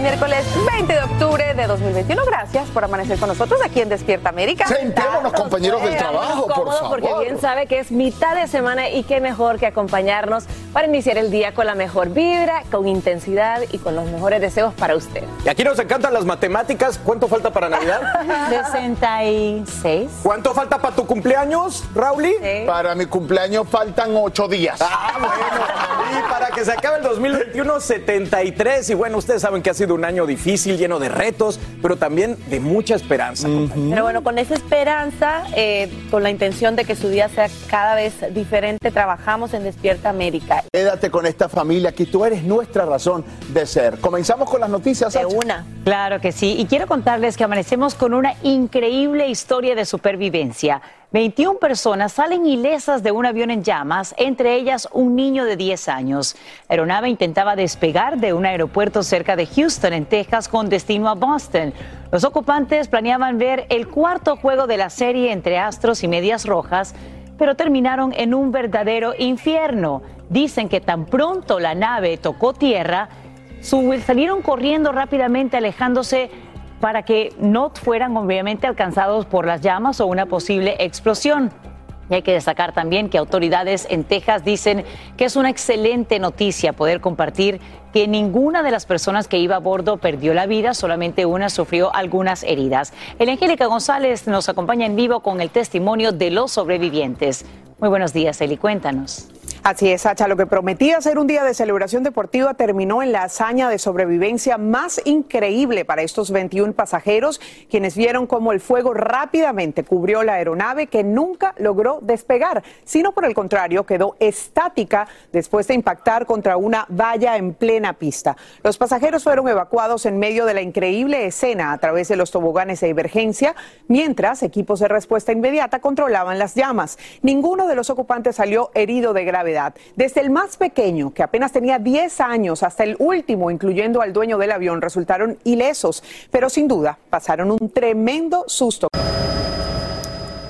Miércoles 20 de octubre de 2021. Gracias por amanecer con nosotros aquí en Despierta América. Sentémonos, compañeros del trabajo, por cómodo, favor. porque bien sabe que es mitad de semana y qué mejor que acompañarnos para iniciar el día con la mejor vibra, con intensidad y con los mejores deseos para usted. Y aquí nos encantan las matemáticas. ¿Cuánto falta para Navidad? 66. ¿Cuánto falta para tu cumpleaños, Rauli? Para mi cumpleaños faltan ocho días. Ah, bueno. Y para que se acabe el 2021, 73. Y bueno, ustedes saben que ha sido un año difícil, lleno de retos, pero también de mucha esperanza. compañeros. Pero bueno, con esa esperanza, eh, con la intención de que su día sea cada vez diferente, trabajamos en Despierta América. Quédate con esta familia, que tú eres nuestra razón de ser. Comenzamos con las noticias. De Sacha. una. Claro que sí. Y quiero contarles que amanecemos con una increíble historia de supervivencia. 21 personas salen ilesas de un avión en llamas, entre ellas un niño de 10 años. La aeronave intentaba despegar de un aeropuerto cerca de Houston, en Texas, con destino a Boston. Los ocupantes planeaban ver el cuarto juego de la serie entre Astros y Medias Rojas, pero terminaron en un verdadero infierno. Dicen que tan pronto la nave tocó tierra, salieron corriendo rápidamente, alejándose para que no fueran obviamente alcanzados por las llamas o una posible explosión. Y hay que destacar también que autoridades en Texas dicen que es una excelente noticia poder compartir que ninguna de las personas que iba a bordo perdió la vida, solamente una sufrió algunas heridas. El Angélica González nos acompaña en vivo con el testimonio de los sobrevivientes. Muy buenos días, Eli, cuéntanos. Así es, Sacha. Lo que prometía ser un día de celebración deportiva terminó en la hazaña de sobrevivencia más increíble para estos 21 pasajeros, quienes vieron cómo el fuego rápidamente cubrió la aeronave que nunca logró despegar, sino por el contrario quedó estática después de impactar contra una valla en plena pista. Los pasajeros fueron evacuados en medio de la increíble escena a través de los toboganes de emergencia, mientras equipos de respuesta inmediata controlaban las llamas. Ninguno de los ocupantes salió herido de gravedad. Desde el más pequeño, que apenas tenía 10 años, hasta el último, incluyendo al dueño del avión, resultaron ilesos, pero sin duda pasaron un tremendo susto.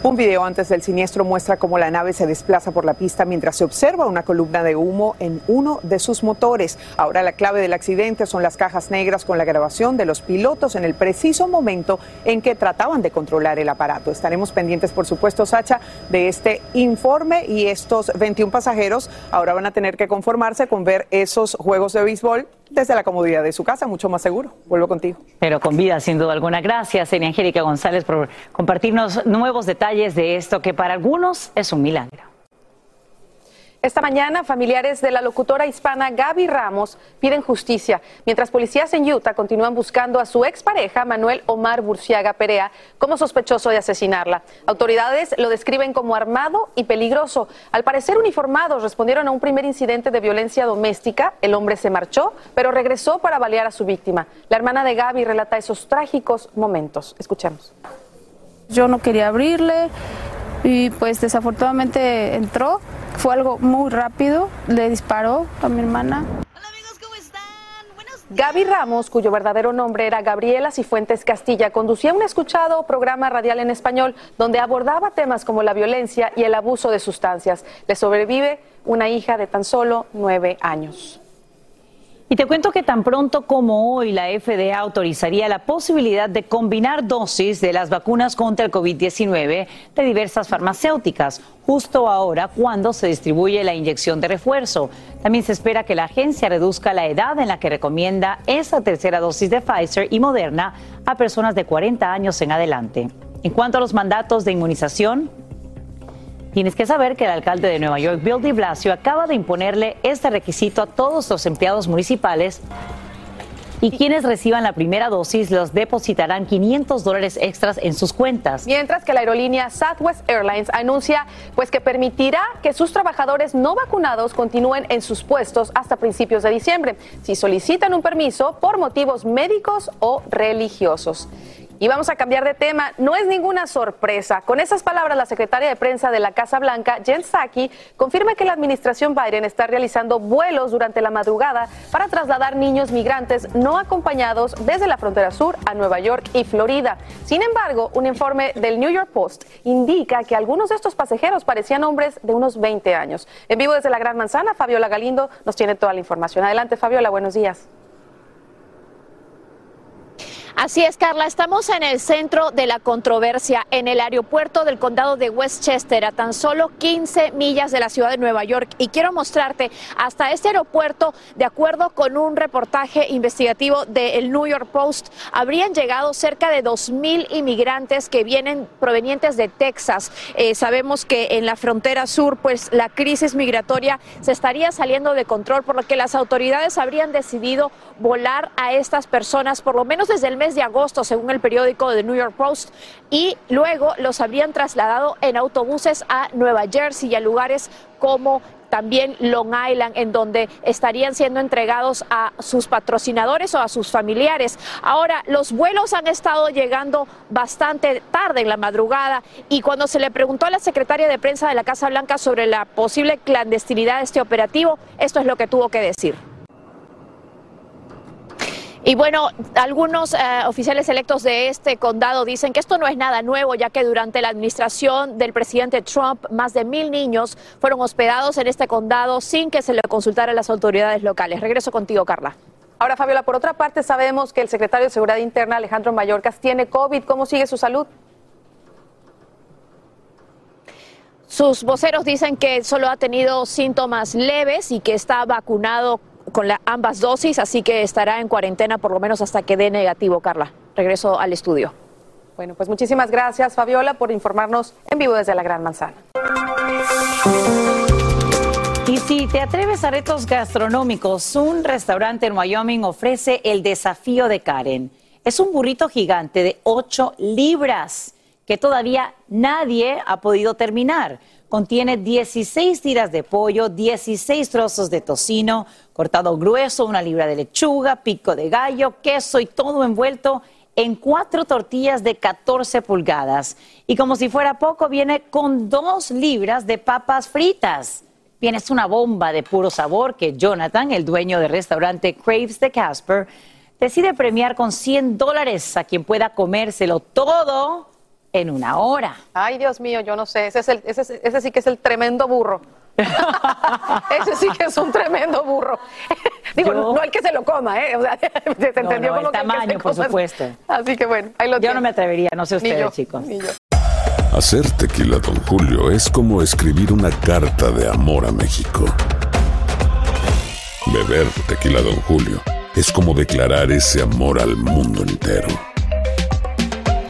Un video antes del siniestro muestra cómo la nave se desplaza por la pista mientras se observa una columna de humo en uno de sus motores. Ahora la clave del accidente son las cajas negras con la grabación de los pilotos en el preciso momento en que trataban de controlar el aparato. Estaremos pendientes, por supuesto, Sacha, de este informe y estos 21 pasajeros ahora van a tener que conformarse con ver esos juegos de béisbol desde la comodidad de su casa, mucho más seguro. Vuelvo contigo. Pero con vida, sin duda alguna. Gracias, Eni Angélica González, por compartirnos nuevos detalles de esto que para algunos es un milagro. Esta mañana, familiares de la locutora hispana Gaby Ramos piden justicia, mientras policías en Utah continúan buscando a su expareja Manuel Omar Burciaga Perea como sospechoso de asesinarla. Autoridades lo describen como armado y peligroso. Al parecer uniformados respondieron a un primer incidente de violencia doméstica. El hombre se marchó, pero regresó para balear a su víctima. La hermana de Gaby relata esos trágicos momentos. Escuchemos. Yo no quería abrirle y pues desafortunadamente entró fue algo muy rápido, le disparó a mi hermana. Gaby Ramos, cuyo verdadero nombre era Gabriela Cifuentes Castilla, conducía un escuchado programa radial en español donde abordaba temas como la violencia y el abuso de sustancias. Le sobrevive una hija de tan solo nueve años. Y te cuento que tan pronto como hoy la FDA autorizaría la posibilidad de combinar dosis de las vacunas contra el COVID-19 de diversas farmacéuticas, justo ahora cuando se distribuye la inyección de refuerzo. También se espera que la agencia reduzca la edad en la que recomienda esa tercera dosis de Pfizer y Moderna a personas de 40 años en adelante. En cuanto a los mandatos de inmunización, Tienes que saber que el alcalde de Nueva York, Bill de Blasio, acaba de imponerle este requisito a todos los empleados municipales y quienes reciban la primera dosis los depositarán 500 dólares extras en sus cuentas. Mientras que la aerolínea Southwest Airlines anuncia pues que permitirá que sus trabajadores no vacunados continúen en sus puestos hasta principios de diciembre si solicitan un permiso por motivos médicos o religiosos. Y vamos a cambiar de tema. No es ninguna sorpresa. Con esas palabras, la secretaria de prensa de la Casa Blanca, Jen Psaki, confirma que la administración Biden está realizando vuelos durante la madrugada para trasladar niños migrantes no acompañados desde la frontera sur a Nueva York y Florida. Sin embargo, un informe del New York Post indica que algunos de estos pasajeros parecían hombres de unos 20 años. En vivo desde la Gran Manzana, Fabiola Galindo nos tiene toda la información. Adelante, Fabiola, buenos días. Así es, Carla, estamos en el centro de la controversia, en el aeropuerto del condado de Westchester, a tan solo 15 millas de la ciudad de Nueva York. Y quiero mostrarte, hasta este aeropuerto, de acuerdo con un reportaje investigativo del New York Post, habrían llegado cerca de 2.000 inmigrantes que vienen provenientes de Texas. Eh, sabemos que en la frontera sur, pues la crisis migratoria se estaría saliendo de control, por lo que las autoridades habrían decidido volar a estas personas, por lo menos desde el mes de agosto, según el periódico The New York Post, y luego los habrían trasladado en autobuses a Nueva Jersey y a lugares como también Long Island, en donde estarían siendo entregados a sus patrocinadores o a sus familiares. Ahora, los vuelos han estado llegando bastante tarde en la madrugada y cuando se le preguntó a la secretaria de prensa de la Casa Blanca sobre la posible clandestinidad de este operativo, esto es lo que tuvo que decir. Y bueno, algunos eh, oficiales electos de este condado dicen que esto no es nada nuevo, ya que durante la administración del presidente Trump, más de mil niños fueron hospedados en este condado sin que se le consultara a las autoridades locales. Regreso contigo, Carla. Ahora, Fabiola, por otra parte, sabemos que el secretario de Seguridad Interna, Alejandro Mayorkas, tiene COVID. ¿Cómo sigue su salud? Sus voceros dicen que solo ha tenido síntomas leves y que está vacunado con la, ambas dosis, así que estará en cuarentena por lo menos hasta que dé negativo, Carla. Regreso al estudio. Bueno, pues muchísimas gracias, Fabiola, por informarnos en vivo desde la Gran Manzana. Y si te atreves a retos gastronómicos, un restaurante en Wyoming ofrece el desafío de Karen. Es un burrito gigante de 8 libras que todavía nadie ha podido terminar. Contiene 16 tiras de pollo, 16 trozos de tocino, cortado grueso, una libra de lechuga, pico de gallo, queso y todo envuelto en cuatro tortillas de 14 pulgadas. Y como si fuera poco, viene con dos libras de papas fritas. Viene es una bomba de puro sabor que Jonathan, el dueño del restaurante Craves de Casper, decide premiar con 100 dólares a quien pueda comérselo todo en una hora. Ay, Dios mío, yo no sé, ese, es el, ese, ese sí que es el tremendo burro. ese sí que es un tremendo burro. Digo, no el que se lo coma, ¿eh? O sea, se entendió no, como el tamaño, por supuesto. Así que bueno, ahí lo Yo no me atrevería, no sé ustedes, yo, chicos. ni yo. Hacer tequila, Don Julio, es como escribir una carta de amor a México. Beber tequila, Don Julio, es como declarar ese amor al mundo entero.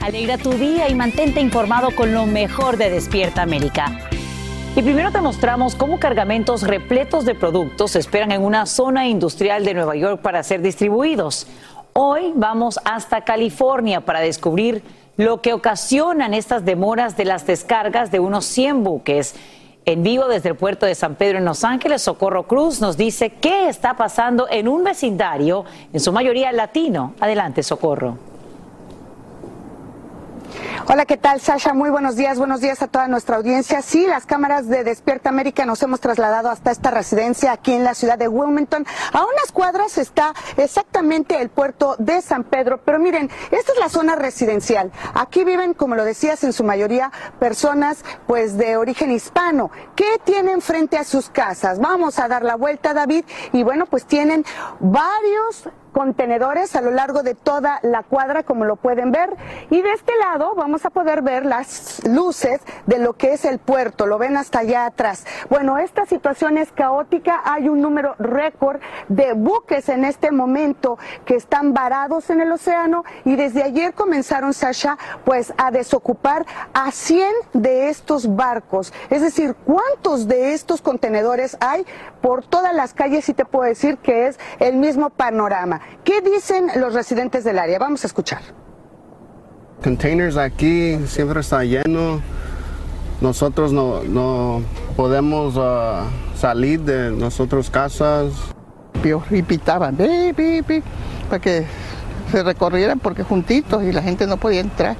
Alegra tu día y mantente informado con lo mejor de Despierta América. Y primero te mostramos cómo cargamentos repletos de productos se esperan en una zona industrial de Nueva York para ser distribuidos. Hoy vamos hasta California para descubrir lo que ocasionan estas demoras de las descargas de unos 100 buques. En vivo desde el puerto de San Pedro en Los Ángeles, Socorro Cruz nos dice qué está pasando en un vecindario, en su mayoría latino. Adelante, Socorro. Hola, ¿qué tal, Sasha? Muy buenos días, buenos días a toda nuestra audiencia. Sí, las cámaras de Despierta América nos hemos trasladado hasta esta residencia aquí en la ciudad de Wilmington. A unas cuadras está exactamente el puerto de San Pedro, pero miren, esta es la zona residencial. Aquí viven, como lo decías, en su mayoría personas pues de origen hispano. ¿Qué tienen frente a sus casas? Vamos a dar la vuelta, David, y bueno, pues tienen varios contenedores a lo largo de toda la cuadra, como lo pueden ver. Y de este lado vamos a poder ver las luces de lo que es el puerto. Lo ven hasta allá atrás. Bueno, esta situación es caótica. Hay un número récord de buques en este momento que están varados en el océano y desde ayer comenzaron, Sasha, pues a desocupar a 100 de estos barcos. Es decir, ¿cuántos de estos contenedores hay por todas las calles? Y te puedo decir que es el mismo panorama. ¿Qué dicen los residentes del área? Vamos a escuchar. Containers aquí siempre está lleno. Nosotros no, no podemos uh, salir de nuestras casas. Y pitaban, pi, pi, pi, para que se recorrieran porque juntitos y la gente no podía entrar.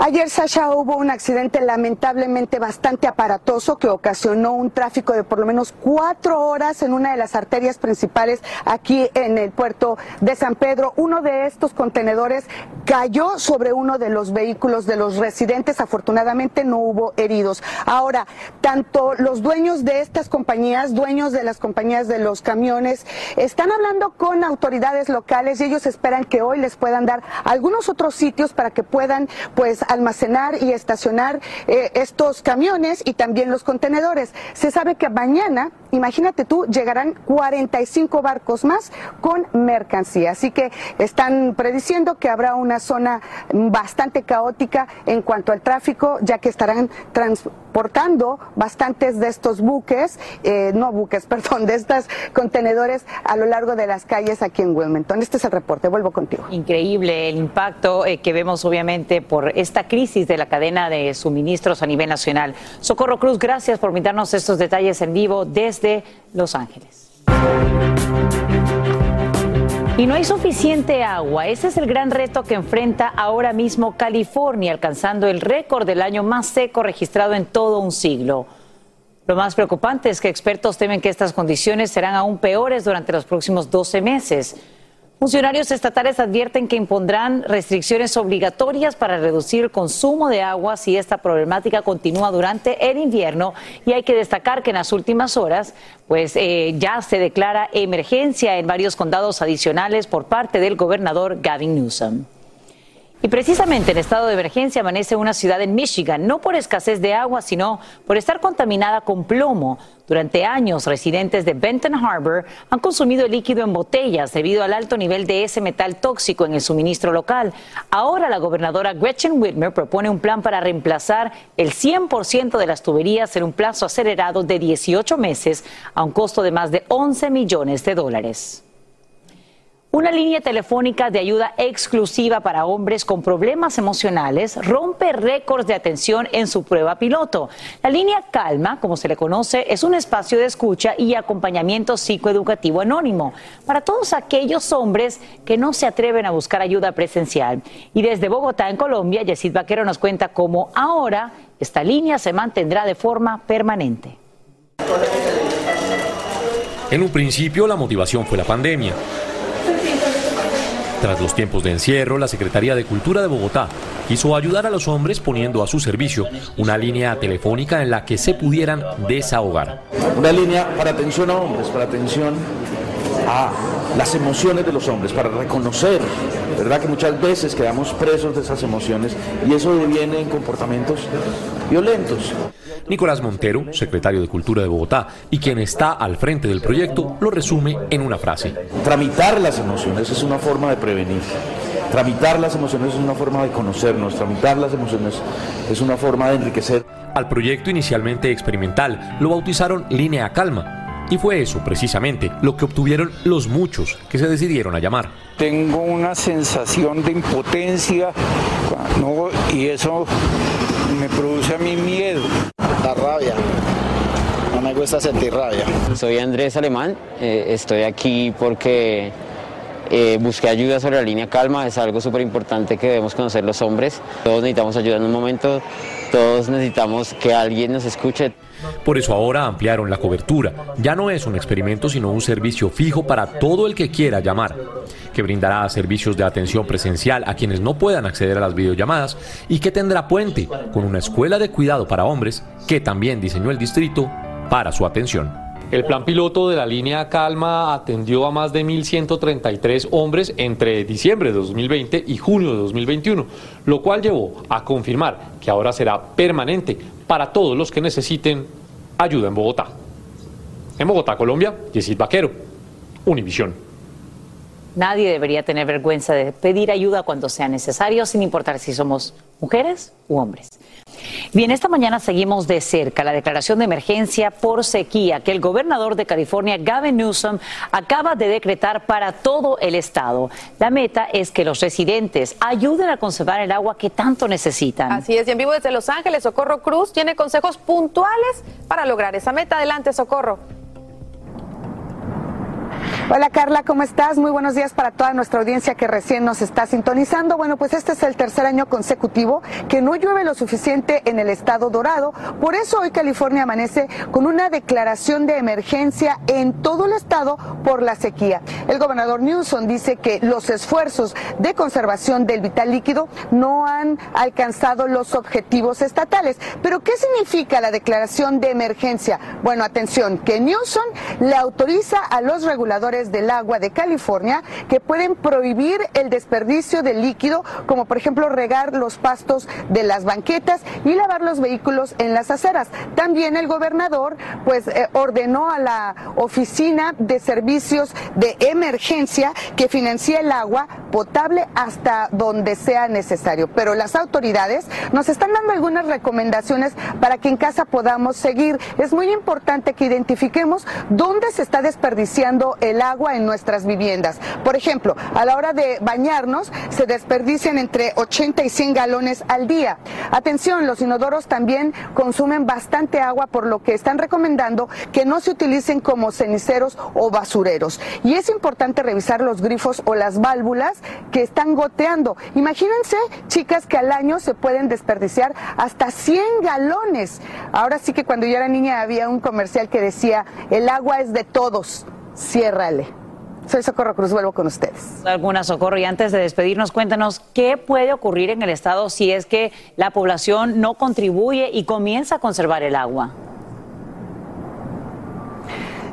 Ayer, Sasha, hubo un accidente lamentablemente bastante aparatoso que ocasionó un tráfico de por lo menos cuatro horas en una de las arterias principales aquí en el puerto de San Pedro. Uno de estos contenedores cayó sobre uno de los vehículos de los residentes. Afortunadamente no hubo heridos. Ahora, tanto los dueños de estas compañías, dueños de las compañías de los camiones, están hablando con autoridades locales y ellos esperan que hoy les puedan dar algunos otros sitios para que puedan, pues, almacenar y estacionar eh, estos camiones y también los contenedores. Se sabe que mañana, imagínate tú, llegarán 45 barcos más con mercancía. Así que están prediciendo que habrá una zona bastante caótica en cuanto al tráfico, ya que estarán transportando bastantes de estos buques, eh, no buques, perdón, de estos contenedores a lo largo de las calles aquí en Wilmington. Este es el reporte. Vuelvo contigo. Increíble el impacto eh, que vemos obviamente por esta crisis de la cadena de suministros a nivel nacional. Socorro Cruz, gracias por brindarnos estos detalles en vivo desde Los Ángeles. Y no hay suficiente agua. Ese es el gran reto que enfrenta ahora mismo California, alcanzando el récord del año más seco registrado en todo un siglo. Lo más preocupante es que expertos temen que estas condiciones serán aún peores durante los próximos 12 meses. Funcionarios estatales advierten que impondrán restricciones obligatorias para reducir el consumo de agua si esta problemática continúa durante el invierno y hay que destacar que en las últimas horas pues eh, ya se declara emergencia en varios condados adicionales por parte del gobernador Gavin Newsom. Y precisamente en estado de emergencia amanece una ciudad en Michigan, no por escasez de agua, sino por estar contaminada con plomo. Durante años, residentes de Benton Harbor han consumido el líquido en botellas debido al alto nivel de ese metal tóxico en el suministro local. Ahora la gobernadora Gretchen Whitmer propone un plan para reemplazar el 100% de las tuberías en un plazo acelerado de 18 meses a un costo de más de 11 millones de dólares. Una línea telefónica de ayuda exclusiva para hombres con problemas emocionales rompe récords de atención en su prueba piloto. La línea Calma, como se le conoce, es un espacio de escucha y acompañamiento psicoeducativo anónimo para todos aquellos hombres que no se atreven a buscar ayuda presencial. Y desde Bogotá, en Colombia, Yesid Vaquero nos cuenta cómo ahora esta línea se mantendrá de forma permanente. En un principio la motivación fue la pandemia. Tras los tiempos de encierro, la Secretaría de Cultura de Bogotá quiso ayudar a los hombres poniendo a su servicio una línea telefónica en la que se pudieran desahogar. Una línea para atención a hombres, para atención a las emociones de los hombres, para reconocer, ¿verdad? Que muchas veces quedamos presos de esas emociones y eso deviene en comportamientos violentos. Nicolás Montero, secretario de Cultura de Bogotá y quien está al frente del proyecto, lo resume en una frase. Tramitar las emociones es una forma de prevenir. Tramitar las emociones es una forma de conocernos, tramitar las emociones es una forma de enriquecer. Al proyecto inicialmente experimental lo bautizaron Línea Calma, y fue eso, precisamente, lo que obtuvieron los muchos que se decidieron a llamar. Tengo una sensación de impotencia y eso me produce a mí miedo. La rabia. No me gusta sentir rabia. Soy Andrés Alemán, eh, estoy aquí porque eh, busqué ayuda sobre la línea calma, es algo súper importante que debemos conocer los hombres. Todos necesitamos ayuda en un momento, todos necesitamos que alguien nos escuche. Por eso ahora ampliaron la cobertura. Ya no es un experimento, sino un servicio fijo para todo el que quiera llamar, que brindará servicios de atención presencial a quienes no puedan acceder a las videollamadas y que tendrá puente con una escuela de cuidado para hombres que también diseñó el distrito para su atención. El plan piloto de la línea Calma atendió a más de 1.133 hombres entre diciembre de 2020 y junio de 2021, lo cual llevó a confirmar que ahora será permanente para todos los que necesiten ayuda en Bogotá. En Bogotá, Colombia, Yesid Vaquero, Univisión. Nadie debería tener vergüenza de pedir ayuda cuando sea necesario, sin importar si somos mujeres u hombres. Bien, esta mañana seguimos de cerca la declaración de emergencia por sequía que el gobernador de California, Gavin Newsom, acaba de decretar para todo el estado. La meta es que los residentes ayuden a conservar el agua que tanto necesitan. Así es, y en vivo desde Los Ángeles, Socorro Cruz tiene consejos puntuales para lograr esa meta. Adelante, Socorro. Hola Carla, ¿cómo estás? Muy buenos días para toda nuestra audiencia que recién nos está sintonizando. Bueno, pues este es el tercer año consecutivo que no llueve lo suficiente en el estado dorado. Por eso hoy California amanece con una declaración de emergencia en todo el estado por la sequía. El gobernador Newsom dice que los esfuerzos de conservación del vital líquido no han alcanzado los objetivos estatales. Pero ¿qué significa la declaración de emergencia? Bueno, atención, que Newsom le autoriza a los reguladores del agua de California que pueden prohibir el desperdicio de líquido, como por ejemplo regar los pastos de las banquetas y lavar los vehículos en las aceras. También el gobernador pues eh, ordenó a la oficina de servicios de emergencia que financie el agua potable hasta donde sea necesario. Pero las autoridades nos están dando algunas recomendaciones para que en casa podamos seguir. Es muy importante que identifiquemos dónde se está desperdiciando el agua en nuestras viviendas. Por ejemplo, a la hora de bañarnos se desperdician entre 80 y 100 galones al día. Atención, los inodoros también consumen bastante agua, por lo que están recomendando que no se utilicen como ceniceros o basureros. Y es importante revisar los grifos o las válvulas que están goteando. Imagínense, chicas, que al año se pueden desperdiciar hasta 100 galones. Ahora sí que cuando yo era niña había un comercial que decía, el agua es de todos ciérrale. Soy Socorro Cruz, vuelvo con ustedes. Alguna Socorro, y antes de despedirnos, cuéntanos qué puede ocurrir en el estado si es que la población no contribuye y comienza a conservar el agua.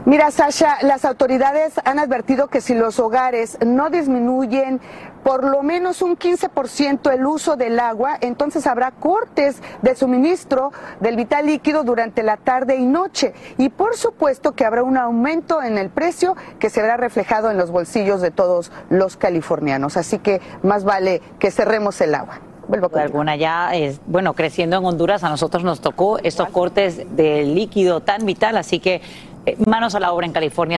Mira, Sasha, las autoridades han advertido que si los hogares no disminuyen por lo menos un 15% el uso del agua, entonces habrá cortes de suministro del vital líquido durante la tarde y noche. Y por supuesto que habrá un aumento en el precio que se verá reflejado en los bolsillos de todos los californianos. Así que más vale que cerremos el agua. Vuelvo con alguna ya, es, bueno, creciendo en Honduras, a nosotros nos tocó estos cortes de líquido tan vital, así que eh, manos a la obra en California.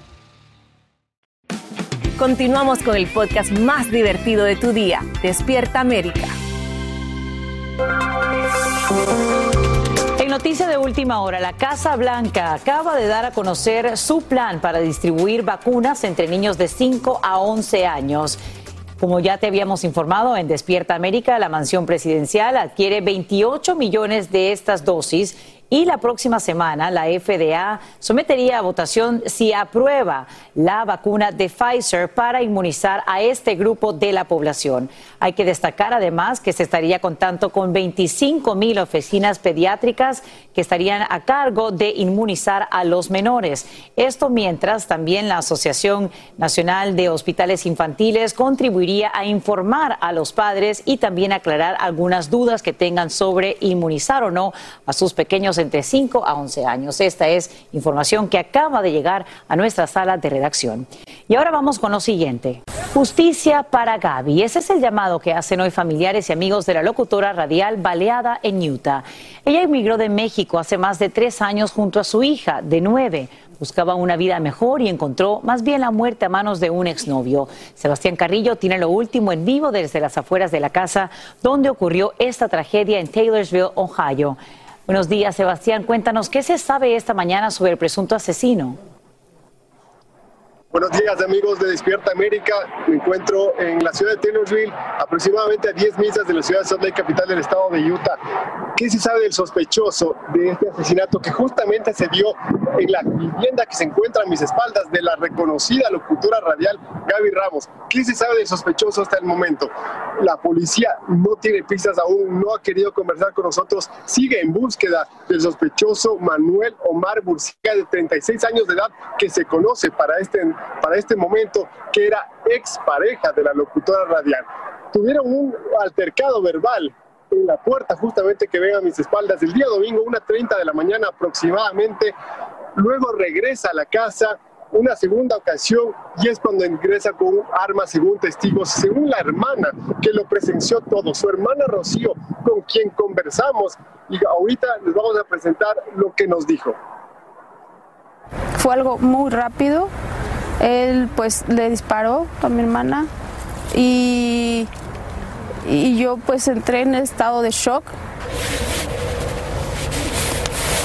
Continuamos con el podcast más divertido de tu día, Despierta América. En noticia de última hora, la Casa Blanca acaba de dar a conocer su plan para distribuir vacunas entre niños de 5 a 11 años. Como ya te habíamos informado en Despierta América, la mansión presidencial adquiere 28 millones de estas dosis y la próxima semana la FDA sometería a votación si aprueba la vacuna de Pfizer para inmunizar a este grupo de la población. Hay que destacar además que se estaría contando con 25 mil oficinas pediátricas que estarían a cargo de inmunizar a los menores. Esto mientras también la Asociación Nacional de Hospitales Infantiles contribuiría a informar a los padres y también aclarar algunas dudas que tengan sobre inmunizar o no a sus pequeños entre 5 a 11 años. Esta es información que acaba de llegar a nuestra sala de redacción. Y ahora vamos con lo siguiente. Justicia para Gaby. Ese es el llamado que hacen hoy familiares y amigos de la locutora radial baleada en Utah. Ella emigró de México hace más de tres años junto a su hija de nueve. Buscaba una vida mejor y encontró más bien la muerte a manos de un exnovio. Sebastián Carrillo tiene lo último en vivo desde las afueras de la casa donde ocurrió esta tragedia en Taylorsville, Ohio. Buenos días, Sebastián. Cuéntanos, ¿qué se sabe esta mañana sobre el presunto asesino? Buenos días amigos de Despierta América. Me encuentro en la ciudad de Taylorsville, aproximadamente a 10 millas de la ciudad de Salt Lake, capital del estado de Utah. ¿Qué se sabe del sospechoso de este asesinato que justamente se dio en la vivienda que se encuentra a mis espaldas de la reconocida locutora radial Gaby Ramos? ¿Qué se sabe del sospechoso hasta el momento? La policía no tiene pistas aún, no ha querido conversar con nosotros, sigue en búsqueda del sospechoso Manuel Omar Burciga de 36 años de edad que se conoce para este para este momento, que era expareja de la locutora radial. Tuvieron un altercado verbal en la puerta justamente que ven a mis espaldas el día domingo, una 30 de la mañana aproximadamente. Luego regresa a la casa una segunda ocasión y es cuando ingresa con un arma según testigos, según la hermana que lo presenció todo, su hermana Rocío, con quien conversamos y ahorita les vamos a presentar lo que nos dijo. Fue algo muy rápido, él pues le disparó a mi hermana y, y yo pues entré en estado de shock.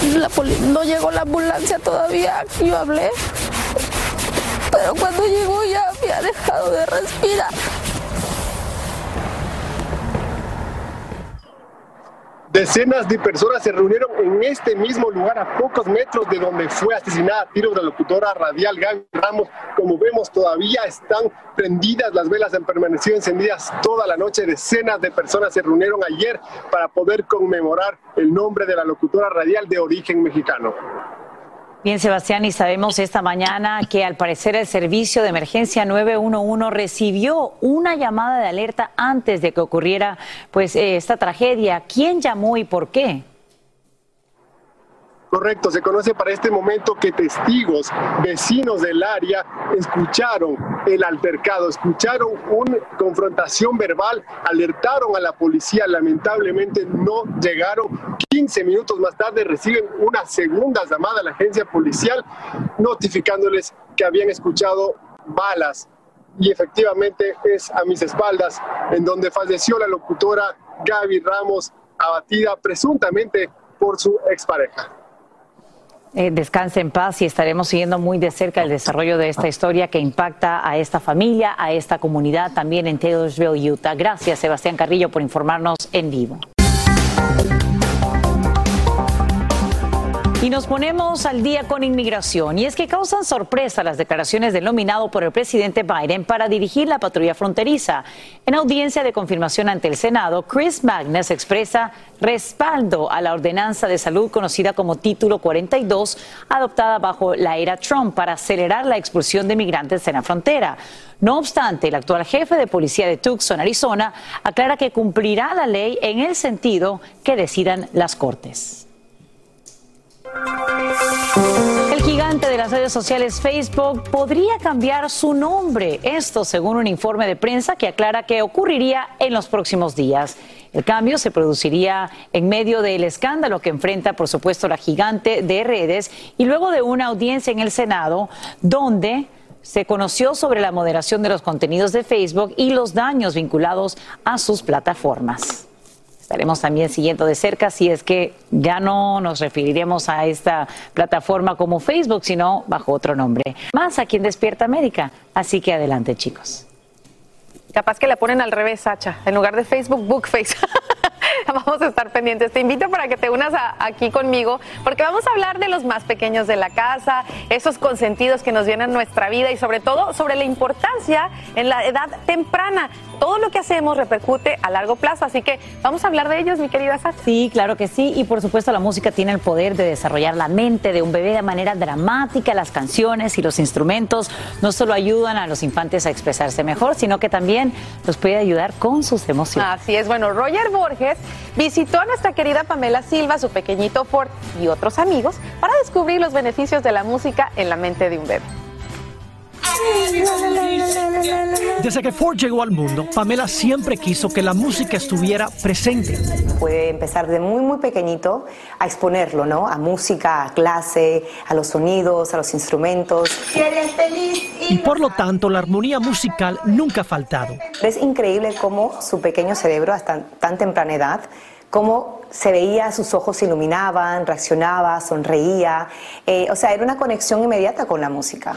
No llegó la ambulancia todavía, yo hablé, pero cuando llegó ya ha dejado de respirar. Decenas de personas se reunieron en este mismo lugar a pocos metros de donde fue asesinada a tiros la locutora radial Gaby Ramos. Como vemos, todavía están prendidas las velas, han permanecido encendidas toda la noche. Decenas de personas se reunieron ayer para poder conmemorar el nombre de la locutora radial de origen mexicano. Bien, Sebastián, y sabemos esta mañana que al parecer el servicio de emergencia 911 recibió una llamada de alerta antes de que ocurriera pues eh, esta tragedia. ¿Quién llamó y por qué? Correcto, se conoce para este momento que testigos, vecinos del área, escucharon el altercado, escucharon una confrontación verbal, alertaron a la policía, lamentablemente no llegaron. 15 minutos más tarde reciben una segunda llamada a la agencia policial notificándoles que habían escuchado balas y efectivamente es a mis espaldas en donde falleció la locutora Gaby Ramos, abatida presuntamente por su expareja. Eh, descanse en paz y estaremos siguiendo muy de cerca el desarrollo de esta historia que impacta a esta familia, a esta comunidad también en Taylorsville, Utah. Gracias, Sebastián Carrillo, por informarnos en vivo. Y nos ponemos al día con inmigración. Y es que causan sorpresa las declaraciones del nominado por el presidente Biden para dirigir la patrulla fronteriza. En audiencia de confirmación ante el Senado, Chris Magnus expresa respaldo a la ordenanza de salud conocida como Título 42, adoptada bajo la era Trump para acelerar la expulsión de migrantes en la frontera. No obstante, el actual jefe de policía de Tucson, Arizona, aclara que cumplirá la ley en el sentido que decidan las Cortes. El gigante de las redes sociales Facebook podría cambiar su nombre, esto según un informe de prensa que aclara que ocurriría en los próximos días. El cambio se produciría en medio del escándalo que enfrenta, por supuesto, la gigante de redes y luego de una audiencia en el Senado donde se conoció sobre la moderación de los contenidos de Facebook y los daños vinculados a sus plataformas. Estaremos también siguiendo de cerca si es que ya no nos referiremos a esta plataforma como Facebook, sino bajo otro nombre. Más aquí en Despierta América. Así que adelante, chicos. Capaz que la ponen al revés, Sacha. En lugar de Facebook, Bookface. vamos a estar pendientes. Te invito para que te unas aquí conmigo, porque vamos a hablar de los más pequeños de la casa, esos consentidos que nos vienen a nuestra vida y sobre todo sobre la importancia en la edad temprana. Todo lo que hacemos repercute a largo plazo, así que vamos a hablar de ellos, mi querida Sacha. Sí, claro que sí, y por supuesto la música tiene el poder de desarrollar la mente de un bebé de manera dramática. Las canciones y los instrumentos no solo ayudan a los infantes a expresarse mejor, sino que también los puede ayudar con sus emociones. Así es, bueno, Roger Borges visitó a nuestra querida Pamela Silva, su pequeñito Ford y otros amigos para descubrir los beneficios de la música en la mente de un bebé. Desde que Ford llegó al mundo, Pamela siempre quiso que la música estuviera presente. Puede empezar de muy, muy pequeñito a exponerlo, ¿no? A música, a clase, a los sonidos, a los instrumentos. Y por lo tanto, la armonía musical nunca ha faltado. Es increíble cómo su pequeño cerebro, hasta tan temprana edad, cómo se veía, sus ojos se iluminaban, reaccionaba, sonreía. Eh, o sea, era una conexión inmediata con la música.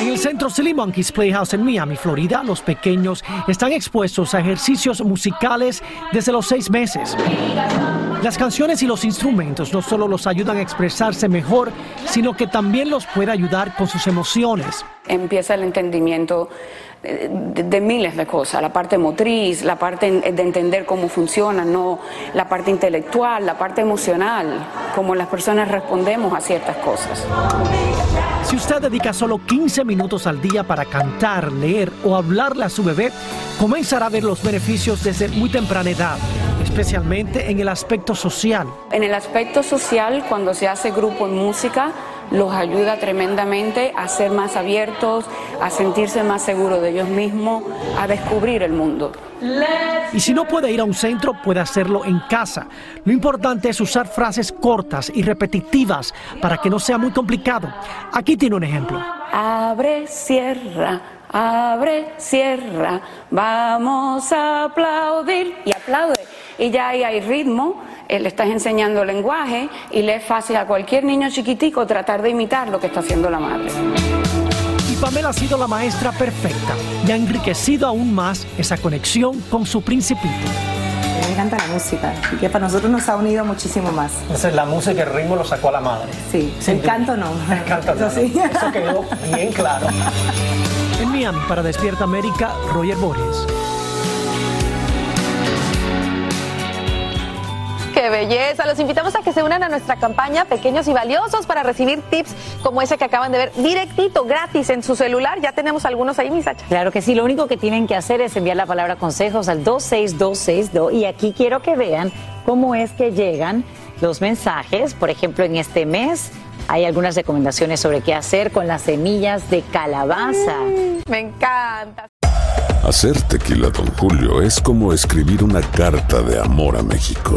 En el centro Silly Monkeys Playhouse en Miami, Florida, los pequeños están expuestos a ejercicios musicales desde los seis meses. Las canciones y los instrumentos no solo los ayudan a expresarse mejor, sino que también los puede ayudar con sus emociones. Empieza el entendimiento de, miles de cosas, la parte motriz, la parte de entender cómo funciona, no la parte intelectual, la parte emocional, cómo las personas respondemos a ciertas cosas. Si usted dedica solo 15 minutos al día para cantar, leer o hablarle a su bebé, comenzará a ver los beneficios desde muy temprana edad, especialmente en el aspecto social. En el aspecto social, cuando se hace grupo en música, los ayuda tremendamente a ser más abiertos, a sentirse más seguros de ellos mismos, a descubrir el mundo. Y si no puede ir a un centro, puede hacerlo en casa. Lo importante es usar frases cortas y repetitivas para que no sea muy complicado. Aquí tiene un ejemplo. Abre, cierra, abre, cierra, vamos a aplaudir y aplaude. Y ya ahí hay ritmo le estás enseñando lenguaje y le es fácil a cualquier niño chiquitico tratar de imitar lo que está haciendo la madre. Y Pamela ha sido la maestra perfecta y ha enriquecido aún más esa conexión con su principito. Me encanta la música y que para nosotros nos ha unido muchísimo más. Entonces la música y el ritmo lo sacó a la madre. Sí, el canto no. El canto no. Eso sí. Eso quedó bien claro. En Miami, para Despierta América, Roger Borges. ¡Qué belleza! Los invitamos a que se unan a nuestra campaña Pequeños y Valiosos para recibir tips como ese que acaban de ver directito, gratis en su celular. Ya tenemos algunos ahí, mis Sacha. Claro que sí, lo único que tienen que hacer es enviar la palabra consejos al 26262 y aquí quiero que vean cómo es que llegan los mensajes. Por ejemplo, en este mes hay algunas recomendaciones sobre qué hacer con las semillas de calabaza. Me encanta. Hacer tequila, Don Julio, es como escribir una carta de amor a México.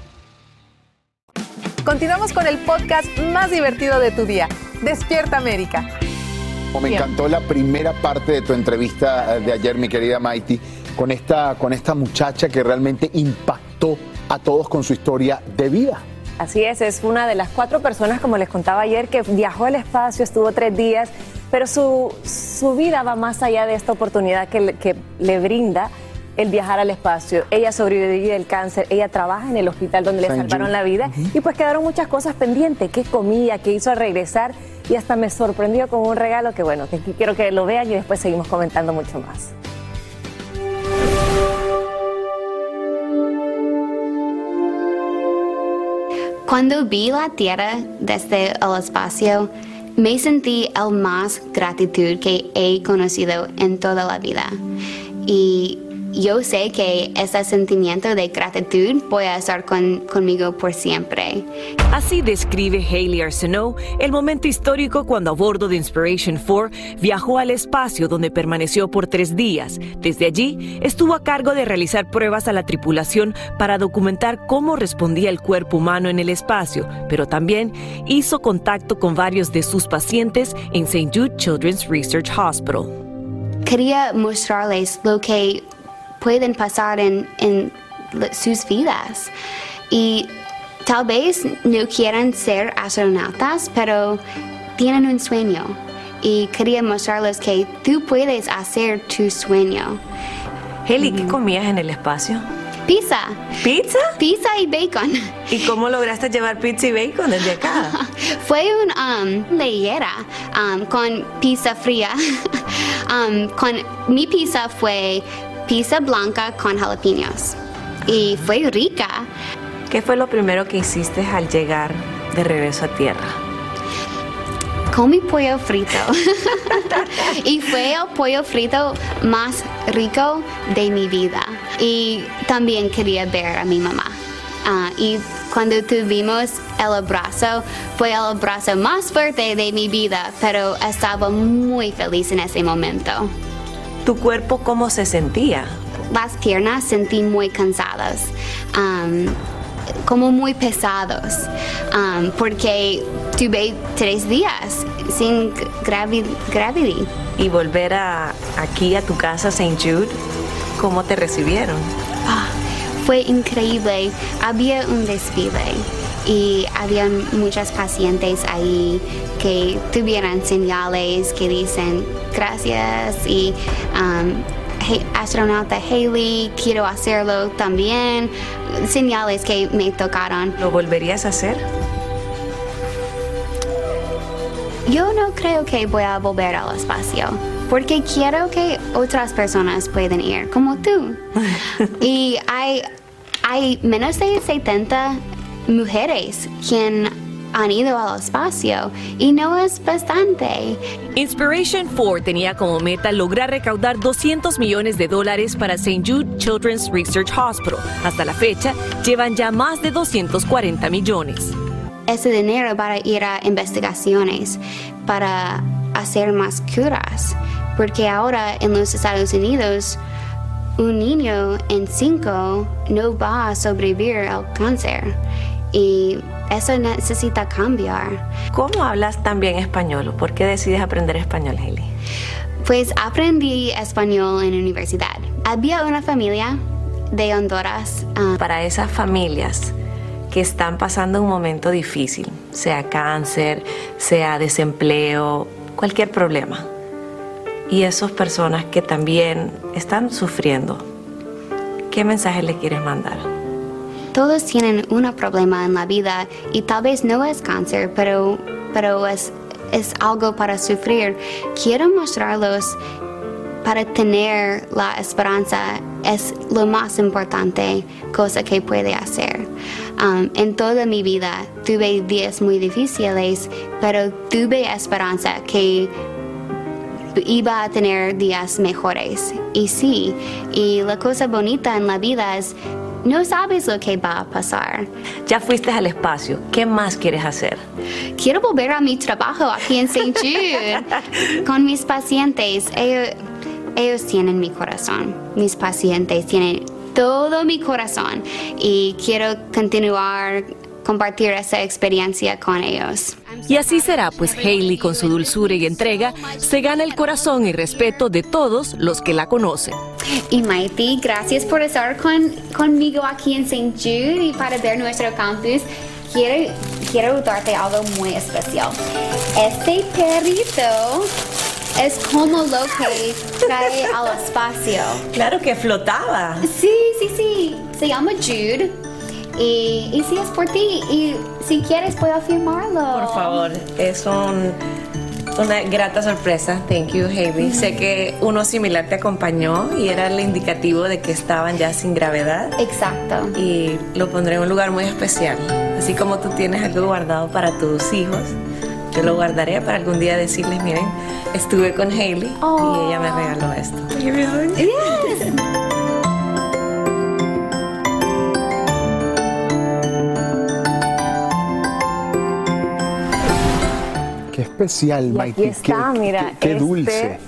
Continuamos con el podcast más divertido de tu día. Despierta América. Me Bien. encantó la primera parte de tu entrevista eh, de ayer, mi querida Maiti, con esta, con esta muchacha que realmente impactó a todos con su historia de vida. Así es, es una de las cuatro personas, como les contaba ayer, que viajó al espacio, estuvo tres días, pero su, su vida va más allá de esta oportunidad que le, que le brinda el viajar al espacio. Ella sobrevivió del cáncer, ella trabaja en el hospital donde le salvaron Jude. la vida y pues quedaron muchas cosas pendientes, qué comía, qué hizo al regresar y hasta me sorprendió con un regalo que bueno, que quiero que lo vean y después seguimos comentando mucho más. Cuando vi la Tierra desde el espacio, me sentí el más gratitud que he conocido en toda la vida. Y yo sé que ese sentimiento de gratitud a estar con- conmigo por siempre. Así describe Haley Arsenault el momento histórico cuando a bordo de Inspiration 4 viajó al espacio donde permaneció por tres días. Desde allí estuvo a cargo de realizar pruebas a la tripulación para documentar cómo respondía el cuerpo humano en el espacio, pero también hizo contacto con varios de sus pacientes en St. Jude Children's Research Hospital. Quería mostrarles lo que pueden pasar en, en sus vidas. Y tal vez no quieran ser astronautas, pero tienen un sueño. Y quería mostrarles que tú puedes hacer tu sueño. Haley, ¿qué comías en el espacio? Pizza. ¿Pizza? Pizza y bacon. ¿Y cómo lograste llevar pizza y bacon desde acá? Fue un um, leyera um, con pizza fría. Um, con mi pizza fue pizza blanca con jalapeños y fue rica. ¿Qué fue lo primero que hiciste al llegar de regreso a tierra? Comí pollo frito y fue el pollo frito más rico de mi vida. Y también quería ver a mi mamá. Ah, y cuando tuvimos el abrazo, fue el abrazo más fuerte de mi vida, pero estaba muy feliz en ese momento. ¿Tu cuerpo cómo se sentía? Las piernas sentí muy cansadas, um, como muy pesados, um, porque tuve tres días sin gravi gravity. Y volver a, aquí a tu casa, St. Jude, ¿cómo te recibieron? Ah, fue increíble. Había un desfile y había muchas pacientes ahí que tuvieran señales que dicen gracias y um, astronauta Haley, quiero hacerlo también. Señales que me tocaron. ¿Lo volverías a hacer? Yo no creo que voy a volver al espacio porque quiero que otras personas puedan ir, como tú. y hay, hay menos de 70 mujeres quien han ido al espacio y no es bastante. Inspiration 4 tenía como meta lograr recaudar 200 millones de dólares para St. Jude Children's Research Hospital. Hasta la fecha, llevan ya más de 240 millones. Ese dinero para ir a investigaciones, para hacer más curas, porque ahora en los Estados Unidos un niño en cinco no va a sobrevivir al cáncer y eso necesita cambiar. ¿Cómo hablas tan bien español? ¿Por qué decides aprender español, Hailey? Pues aprendí español en la universidad. Había una familia de Honduras. Ah, Para esas familias que están pasando un momento difícil, sea cáncer, sea desempleo, cualquier problema, y esas personas que también están sufriendo, ¿qué mensaje le quieres mandar? Todos tienen un problema en la vida y tal vez no es cáncer, pero, pero es, es algo para sufrir. Quiero mostrarlos para tener la esperanza es lo más importante cosa que puede hacer. Um, en toda mi vida tuve días muy difíciles, pero tuve esperanza que iba a tener días mejores. Y sí, y la cosa bonita en la vida es no sabes lo que va a pasar. Ya fuiste al espacio. ¿Qué más quieres hacer? Quiero volver a mi trabajo aquí en St. Jude con mis pacientes. Ellos, ellos tienen mi corazón. Mis pacientes tienen todo mi corazón y quiero continuar compartir esa experiencia con ellos. Y así será, pues Hailey con su dulzura y entrega se gana el corazón y respeto de todos los que la conocen. Y Maiti, gracias por estar con, conmigo aquí en St. Jude y para ver nuestro campus. Quiero, quiero darte algo muy especial. Este perrito es como lo que trae al espacio. Claro que flotaba. Sí, sí, sí. Se llama Jude. Y, y si es por ti, y si quieres puedo firmarlo. Por favor, es un, una grata sorpresa. Thank you, Hailey. Sé que uno similar te acompañó y era el indicativo de que estaban ya sin gravedad. Exacto. Y lo pondré en un lugar muy especial. Así como tú tienes algo guardado para tus hijos, yo lo guardaré para algún día decirles, miren, estuve con Hailey y ella me regaló esto. Yes. Qué especial, Y Maite. aquí está, qué, mira. qué- qué este- dulce.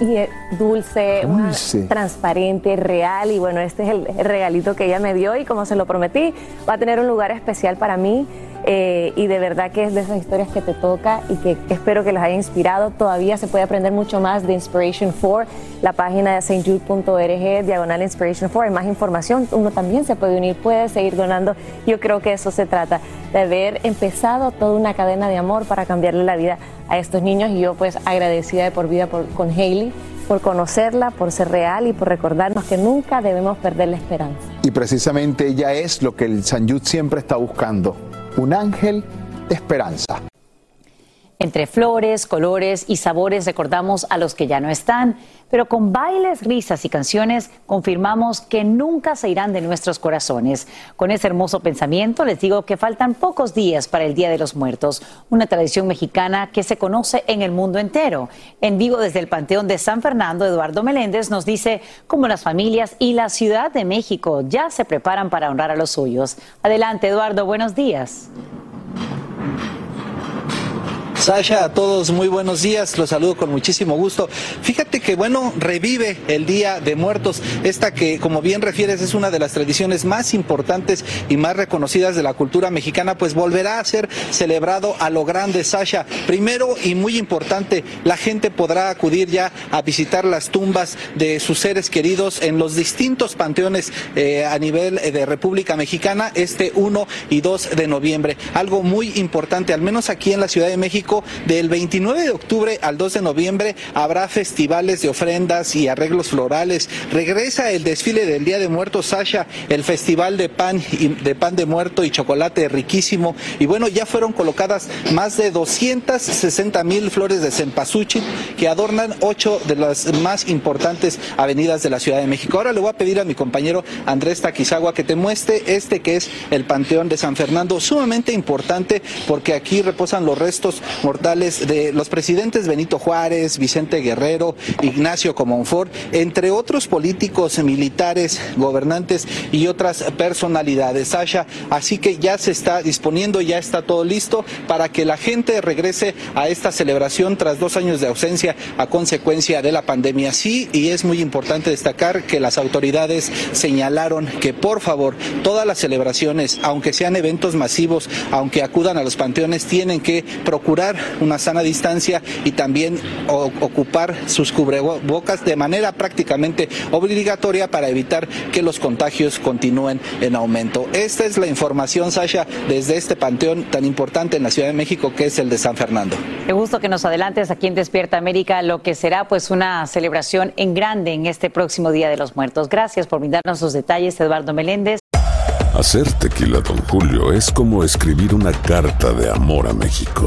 Y dulce, una- Dulce. transparente, real. Y bueno, este es el, regalito que ella me dio y como se lo prometí, va a tener un lugar especial para mí. eh, y de verdad que es de esas historias que te toca y que, que espero que les haya inspirado. Todavía se puede aprender mucho más de Inspiration 4, la página de stjude.org, diagonal Inspiration 4. Hay más información, uno también se puede unir, puede seguir donando. Yo creo que eso se trata, de haber empezado toda una cadena de amor para cambiarle la vida a estos niños. Y yo pues agradecida de por vida con Hailey, por conocerla, por ser real y por recordarnos que nunca debemos perder la esperanza. Y precisamente ella es lo que el San Jude siempre está buscando, un ángel de esperanza. Entre flores, colores y sabores recordamos a los que ya no están, pero con bailes, risas y canciones confirmamos que nunca se irán de nuestros corazones. Con ese hermoso pensamiento les digo que faltan pocos días para el Día de los Muertos, una tradición mexicana que se conoce en el mundo entero. En vivo desde el Panteón de San Fernando, Eduardo Meléndez nos dice cómo las familias y la Ciudad de México ya se preparan para honrar a los suyos. Adelante, Eduardo, buenos días. Sasha, a todos muy buenos días, los saludo con muchísimo gusto. Fíjate que bueno, revive el Día de Muertos, esta que como bien refieres es una de las tradiciones más importantes y más reconocidas de la cultura mexicana, pues volverá a ser celebrado a lo grande, Sasha. Primero y muy importante, la gente podrá acudir ya a visitar las tumbas de sus seres queridos en los distintos panteones eh, a nivel eh, de República Mexicana este 1 y 2 de noviembre. Algo muy importante, al menos aquí en la Ciudad de México, del 29 de octubre al 2 de noviembre habrá festivales de ofrendas y arreglos florales. Regresa el desfile del Día de Muertos, Sasha, el festival de pan, de pan de muerto y chocolate riquísimo. Y bueno, ya fueron colocadas más de 260 mil flores de cempasúchil que adornan ocho de las más importantes avenidas de la Ciudad de México. Ahora le voy a pedir a mi compañero Andrés Taquizagua que te muestre este que es el Panteón de San Fernando, sumamente importante porque aquí reposan los restos mortales de los presidentes Benito Juárez, Vicente Guerrero, Ignacio Comonfort, entre otros políticos, militares, gobernantes y otras personalidades. Sasha, así que ya se está disponiendo, ya está todo listo para que la gente regrese a esta celebración tras dos años de ausencia a consecuencia de la pandemia. Sí, y es muy importante destacar que las autoridades señalaron que por favor todas las celebraciones, aunque sean eventos masivos, aunque acudan a los panteones, tienen que procurar una sana distancia y también ocupar sus cubrebocas de manera prácticamente obligatoria para evitar que los contagios continúen en aumento. Esta es la información, Sasha, desde este panteón tan importante en la Ciudad de México que es el de San Fernando. Qué gusto que nos adelantes aquí en Despierta América lo que será pues una celebración en grande en este próximo Día de los Muertos. Gracias por brindarnos sus detalles, Eduardo Meléndez. Hacer tequila, don Julio, es como escribir una carta de amor a México.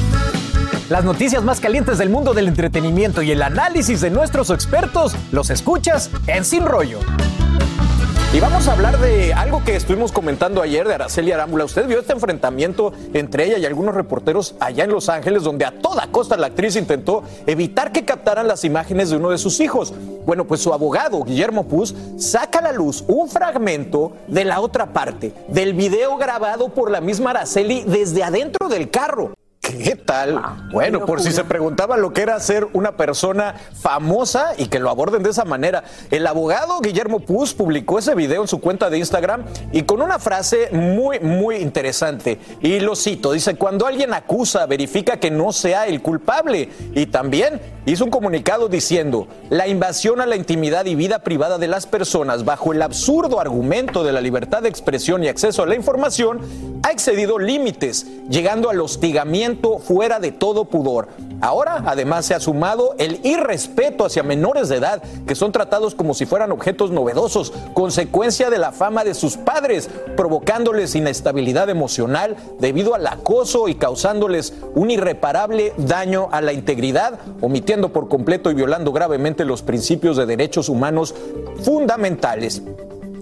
Las noticias más calientes del mundo del entretenimiento y el análisis de nuestros expertos los escuchas en Sin Rollo. Y vamos a hablar de algo que estuvimos comentando ayer de Araceli Arámbula. Usted vio este enfrentamiento entre ella y algunos reporteros allá en Los Ángeles, donde a toda costa la actriz intentó evitar que captaran las imágenes de uno de sus hijos. Bueno, pues su abogado, Guillermo Puz, saca a la luz un fragmento de la otra parte, del video grabado por la misma Araceli desde adentro del carro. ¿Qué tal? bueno, por si se preguntaba lo que era ser una persona famosa y que lo aborden de esa manera. El abogado Guillermo Puz publicó ese video en su cuenta de Instagram y con una frase muy, muy interesante. Y lo cito, dice, cuando alguien acusa, verifica que no sea el culpable. Y también hizo un comunicado diciendo, la invasión a la intimidad y vida privada de las personas bajo el absurdo argumento de la libertad de expresión y acceso a la información ha excedido límites, llegando al hostigamiento fuera de todo pudor. Ahora, además, se ha sumado el irrespeto hacia menores de edad que son tratados como si fueran objetos novedosos, consecuencia de la fama de sus padres, provocándoles inestabilidad emocional debido al acoso y causándoles un irreparable daño a la integridad, omitiendo por completo y violando gravemente los principios de derechos humanos fundamentales.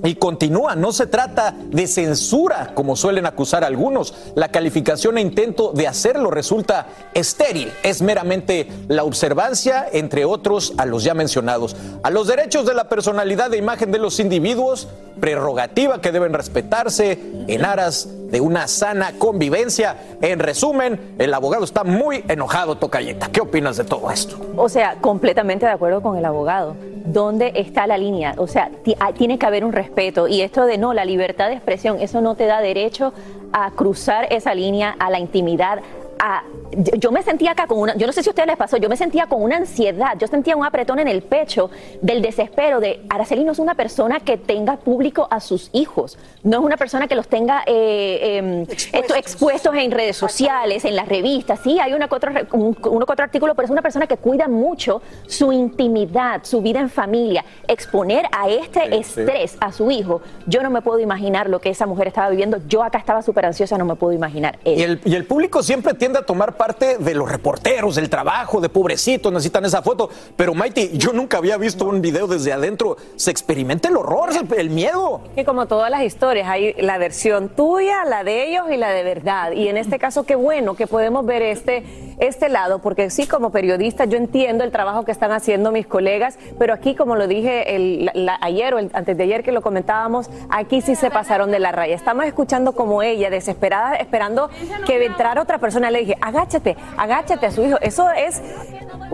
Y continúa, no se trata de censura, como suelen acusar algunos. La calificación e intento de hacerlo resulta estéril. Es meramente la observancia, entre otros, a los ya mencionados. A los derechos de la personalidad e imagen de los individuos, prerrogativa que deben respetarse en aras de una sana convivencia. En resumen, el abogado está muy enojado, Tocayeta. ¿Qué opinas de todo esto? O sea, completamente de acuerdo con el abogado. ¿Dónde está la línea? O sea, ah, tiene que haber un respeto. Y esto de no, la libertad de expresión, eso no te da derecho a cruzar esa línea a la intimidad. A, yo- yo me sentía acá con una, yo no sé si a ustedes les pasó, yo me sentía con una ansiedad, yo sentía un apretón en el pecho del desespero de Araceli no es una persona que tenga público a sus hijos, no es una persona que los tenga eh, eh, esto, expuestos en redes sociales, en las revistas, sí, hay una que otro, un- uno que otro artículo, pero es una persona que cuida mucho su intimidad, su vida en familia, exponer a este Sí, sí. estrés a su hijo, yo no me puedo imaginar lo que esa mujer estaba viviendo, yo acá estaba súper ansiosa, no me puedo imaginar. Y el, y el público siempre a tomar parte de los reporteros, del trabajo, de pobrecitos, necesitan esa foto. Pero Mighty, yo nunca había visto un video desde adentro. Se experimenta el horror, el, miedo. Que como todas las historias, hay la versión tuya, la de ellos y la de verdad. Y en este caso, qué bueno que podemos ver este, este lado, porque sí, como periodista, yo entiendo el trabajo que están haciendo mis colegas, pero aquí, como lo dije el- la- ayer o antes de ayer que lo comentábamos, aquí sí se pasaron de la raya. Estamos escuchando como ella, desesperada, esperando que entrara otra persona, le dije, agáchate, agáchate a su hijo. Eso es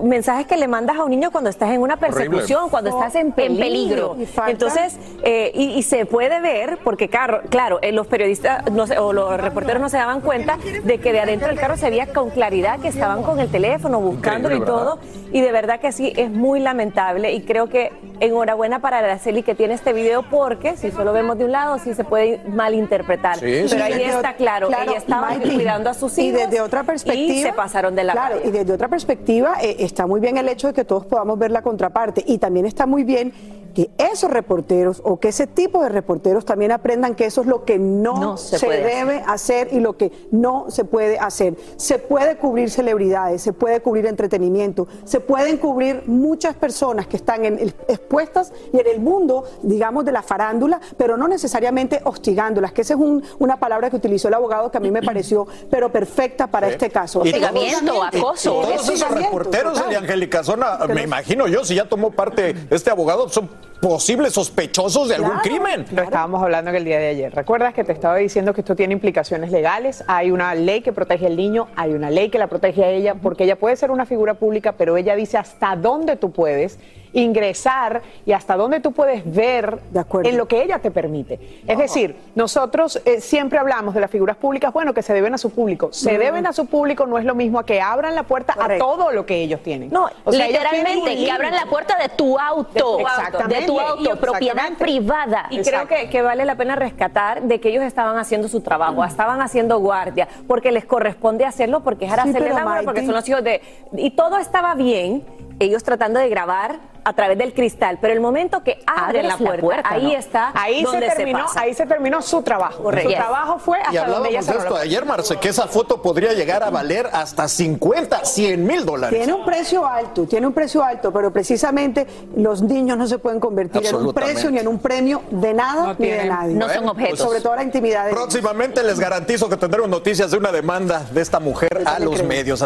mensajes que le mandas a un niño cuando estás en una persecución, cuando estás en peligro. Y Entonces, eh, y, y se puede ver, porque claro, claro eh, los periodistas no se- o los reporteros no se daban cuenta de que de adentro del carro se veía con claridad que estaban con el teléfono buscándolo y todo. Y de verdad que sí, es muy lamentable. Y creo que enhorabuena para Araceli que tiene este video, porque si solo vemos de un lado, sí se puede malinterpretar. Sí, Pero sí. ahí Y está claro, claro, ella estaba Mikey, cuidando a sus y hijos. desde otra perspectiva Y se pasaron de la Claro, raya. y desde otra perspectiva eh, está muy bien el hecho de que todos podamos ver la contraparte y también está muy bien que esos reporteros o que ese tipo de reporteros también aprendan que eso es lo que no, No se debe hacer y lo que no se puede hacer. Se puede cubrir celebridades, se puede cubrir entretenimiento, se pueden cubrir muchas personas que están en- expuestas y en el mundo, digamos, de la farándula, pero no necesariamente hostigándolas, que esa es un- una palabra que utilizó el abogado que a mí me pareció, pero perfecta para este caso. Hostigamiento, y- y acoso. todos esos reporteros Angélica Zona, me imagino yo, si ya tomó parte este abogado, son posibles sospechosos de algún crimen. Lo estábamos hablando en el día de ayer. ¿Recuerdas que te estaba diciendo que esto tiene implicaciones legales? Hay una ley que protege al niño, hay una ley que la protege a ella, porque ella puede ser una figura pública, pero ella dice hasta dónde tú puedes ingresar y hasta dónde tú puedes ver en lo que ella te permite. Es decir, nosotros eh, siempre hablamos de las figuras públicas, bueno, que se deben a su público. Se Mm. deben a su público no es lo mismo a que abran la puerta a todo lo que ellos tienen. No, O sea, ellos tienen literalmente, que abran la puerta de tu auto, De tu auto. de tu auto, Y- propiedad privada. Y creo que, que vale la pena rescatar de que ellos estaban haciendo su trabajo, estaban haciendo guardia, porque les corresponde hacerlo, porque es Araceli Laura, porque son los hijos de... Y todo estaba bien, ellos tratando de grabar a través del cristal, pero el momento que abren la puerta, ahí ¿no? está Ahí se terminó, pasa. ahí se terminó su trabajo. Correcto. Su Yes. trabajo fue Y hasta donde ella esto ayer, Marce, que esa foto podría llegar a valer hasta 50, 100 mil dólares. Tiene un precio alto, tiene un precio alto, pero precisamente los niños no se pueden convertir en un precio ni en un premio de nada ni de nadie. no son objetos. Sobre todo la intimidad de ellos. Próximamente les garantizo que tendremos noticias de una demanda de esta mujer a los medios.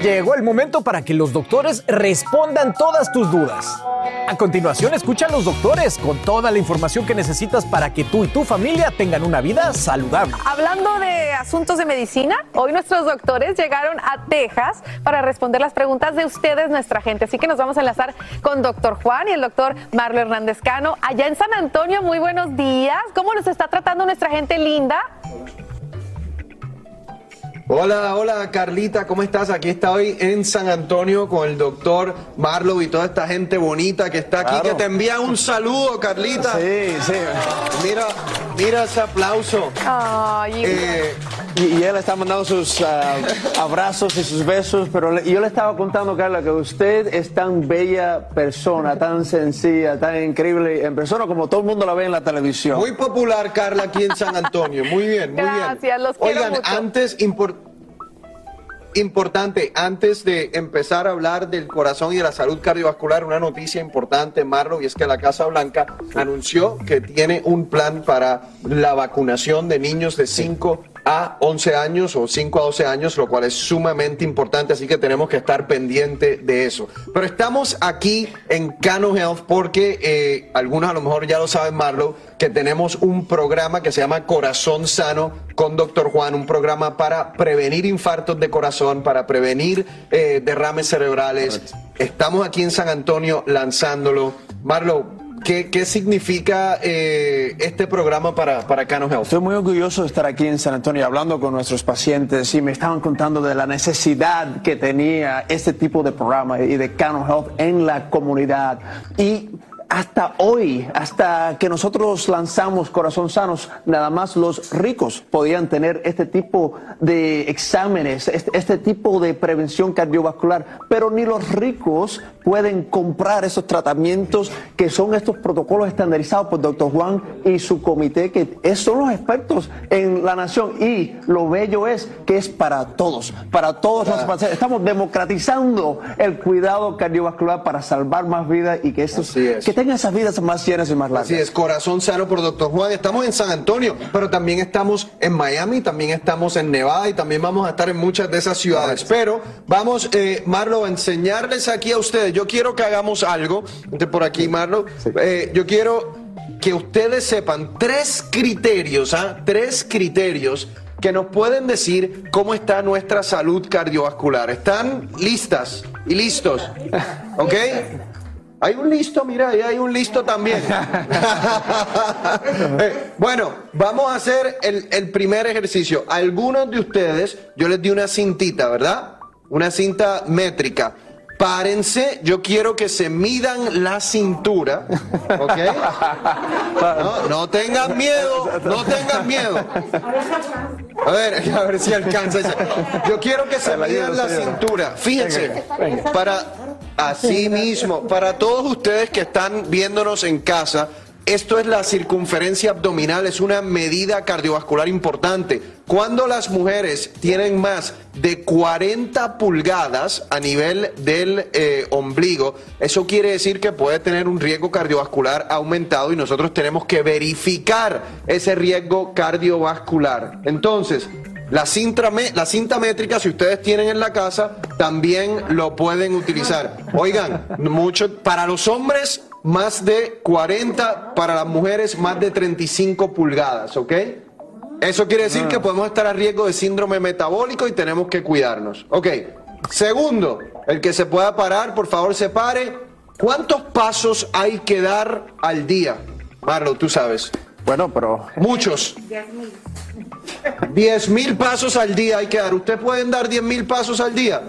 Llegó el momento para que los doctores respondan todas tus dudas. A continuación, escucha a los doctores con toda la información que necesitas para que tú y tu familia tengan una vida saludable. Hablando de asuntos de medicina, hoy nuestros doctores llegaron a Texas para responder las preguntas de ustedes, nuestra gente. Así que nos vamos a enlazar con doctor Juan y el doctor Marlo Hernández Cano. Allá en San Antonio, muy buenos días. ¿Cómo nos está tratando nuestra gente linda? Hola, hola Carlita, ¿cómo estás? Aquí estoy en San Antonio con el doctor Marlow y toda esta gente bonita que está aquí, Claro. que te envía un saludo, Carlita. Sí, sí. Mira, mira ese aplauso. Ay, Eh, Y, y él está mandando sus ah, abrazos y sus besos, pero le- yo le estaba contando, Carla, que usted es tan bella persona, tan sencilla, tan increíble en persona como todo el mundo la ve en la televisión. Muy popular, Carla, aquí en San Antonio. Muy bien, muy bien. Gracias, los quiero Oigan, mucho. antes, importante, antes de empezar a hablar del corazón y de la salud cardiovascular, una noticia importante, Marlo, y es que la Casa Blanca anunció que tiene un plan para la vacunación de niños de 5 a 11 años o 5 a 12 años, lo cual es sumamente importante, así que tenemos que estar pendiente de eso. Pero estamos aquí en Cano Health porque eh, algunos a lo mejor ya lo saben, Marlo, que tenemos un programa que se llama Corazón Sano con Doctor Juan, un programa para prevenir infartos de corazón, para prevenir eh, derrames cerebrales. Estamos aquí en San Antonio lanzándolo. Marlo, ¿qué, qué significa eh, este programa para, para Cano Health? Estoy muy orgulloso de estar aquí en San Antonio hablando con nuestros pacientes y me estaban contando de la necesidad que tenía este tipo de programa y de Cano Health en la comunidad. Y hasta hoy, hasta que nosotros lanzamos Corazón Sanos, nada más los ricos podían tener este tipo de exámenes, este, este tipo de prevención cardiovascular, pero ni los ricos pueden comprar esos tratamientos que son estos protocolos estandarizados por Dr. Juan y su comité, que es- son los expertos en la nación. Y lo bello es que es para todos, para todos los pacientes. Estamos democratizando el cuidado cardiovascular para salvar más vidas y que, estos, que tengan esas vidas más llenas y más largas. Así es, Corazón Sano por Doctor Juan. Estamos en San Antonio, pero también estamos en Miami, también estamos en Nevada y también vamos a estar en muchas de esas ciudades. Pero vamos, eh, Marlo, a enseñarles aquí a ustedes. Yo quiero que hagamos algo. De por aquí, Marlo. Eh, yo quiero que ustedes sepan tres criterios, ¿ah? Tres criterios que nos pueden decir cómo está nuestra salud cardiovascular. ¿Están listas y listos? ¿Ok? Hay un listo, mira, ahí hay un listo también. Eh, bueno, vamos a hacer el, el primer ejercicio. Algunos de ustedes, yo les di una cintita, ¿verdad? Una cinta métrica. Párense, yo quiero que se midan la cintura, ¿ok? No, no tengan miedo, no tengan miedo. A ver, a ver si alcanza. Yo quiero que se midan la cintura. Fíjense, para así mismo, para todos ustedes que están viéndonos en casa, esto es la circunferencia abdominal, es una medida cardiovascular importante. Cuando las mujeres tienen más de 40 pulgadas a nivel del eh, ombligo, eso quiere decir que puede tener un riesgo cardiovascular aumentado y nosotros tenemos que verificar ese riesgo cardiovascular. Entonces, la cinta, la cinta métrica, si ustedes tienen en la casa, también lo pueden utilizar. Oigan, mucho, para los hombres más de 40, para las mujeres más de 35 pulgadas, ¿ok? Eso quiere decir que podemos estar a riesgo de síndrome metabólico y tenemos que cuidarnos. Ok, segundo, el que se pueda parar, por favor se pare. ¿Cuántos pasos hay que dar al día? Marlo, tú sabes. Bueno, pero... Muchos. 10 mil pasos al día hay que dar. ¿Ustedes pueden dar 10 mil pasos al día?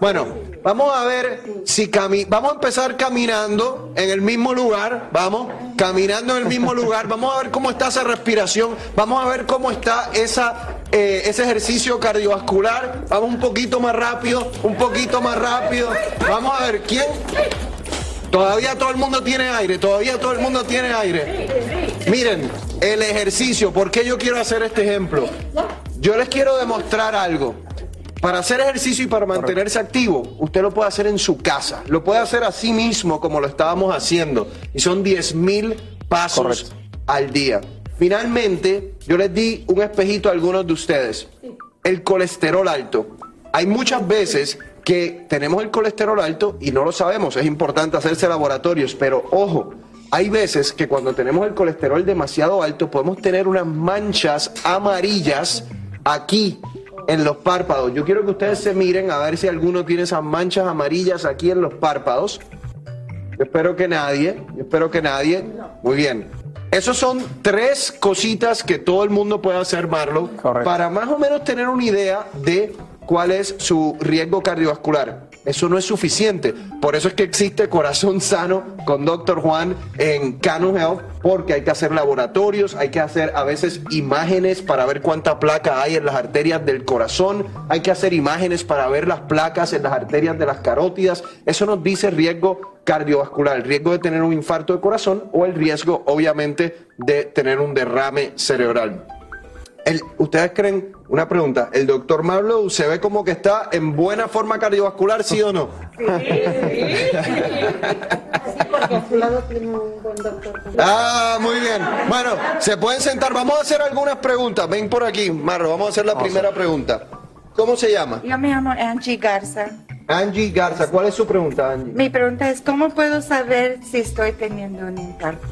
Bueno, Vamos a ver si cami vamos a empezar caminando en el mismo lugar, vamos, caminando en el mismo lugar, vamos a ver cómo está esa respiración, vamos a ver cómo está esa, eh, ese ejercicio cardiovascular, vamos un poquito más rápido, un poquito más rápido, vamos a ver quién, todavía todo el mundo tiene aire, todavía todo el mundo tiene aire. Miren, el ejercicio, ¿por qué yo quiero hacer este ejemplo? Yo les quiero demostrar algo. Para hacer ejercicio y para mantenerse activo, usted lo puede hacer en su casa. Lo puede hacer a sí mismo como lo estábamos haciendo. Y son 10 mil pasos al día. Finalmente, yo les di un espejito a algunos de ustedes. El colesterol alto. Hay muchas veces que tenemos el colesterol alto y no lo sabemos. Es importante hacerse laboratorios, pero ojo, hay veces que cuando tenemos el colesterol demasiado alto podemos tener unas manchas amarillas aquí en los párpados. Yo quiero que ustedes se miren a ver si alguno tiene esas manchas amarillas aquí en los párpados. Yo espero que nadie, yo espero que nadie. Muy bien. Esos son tres cositas que todo el mundo puede hacer, Marlo, para más o menos tener una idea de cuál es su riesgo cardiovascular. Eso no es suficiente. Por eso es que existe Corazón Sano con Dr. Juan en Canon Health, porque hay que hacer laboratorios, hay que hacer a veces imágenes para ver cuánta placa hay en las arterias del corazón, hay que hacer imágenes para ver las placas en las arterias de las carótidas. Eso nos dice riesgo cardiovascular, el riesgo de tener un infarto de corazón o el riesgo, obviamente, de tener un derrame cerebral. El- ¿Ustedes creen, una pregunta, el doctor Marlowe se ve como que está en buena forma cardiovascular, sí o no? Ah, muy bien. Bueno, se pueden sentar. Vamos a hacer algunas preguntas. Ven por aquí, Marlo. Vamos a hacer la primera pregunta. ¿Cómo se llama? Yo me llamo Angie Garza. Angie Garza. ¿Cuál es su pregunta, Angie? Mi pregunta es, ¿cómo puedo saber si estoy teniendo un infarto?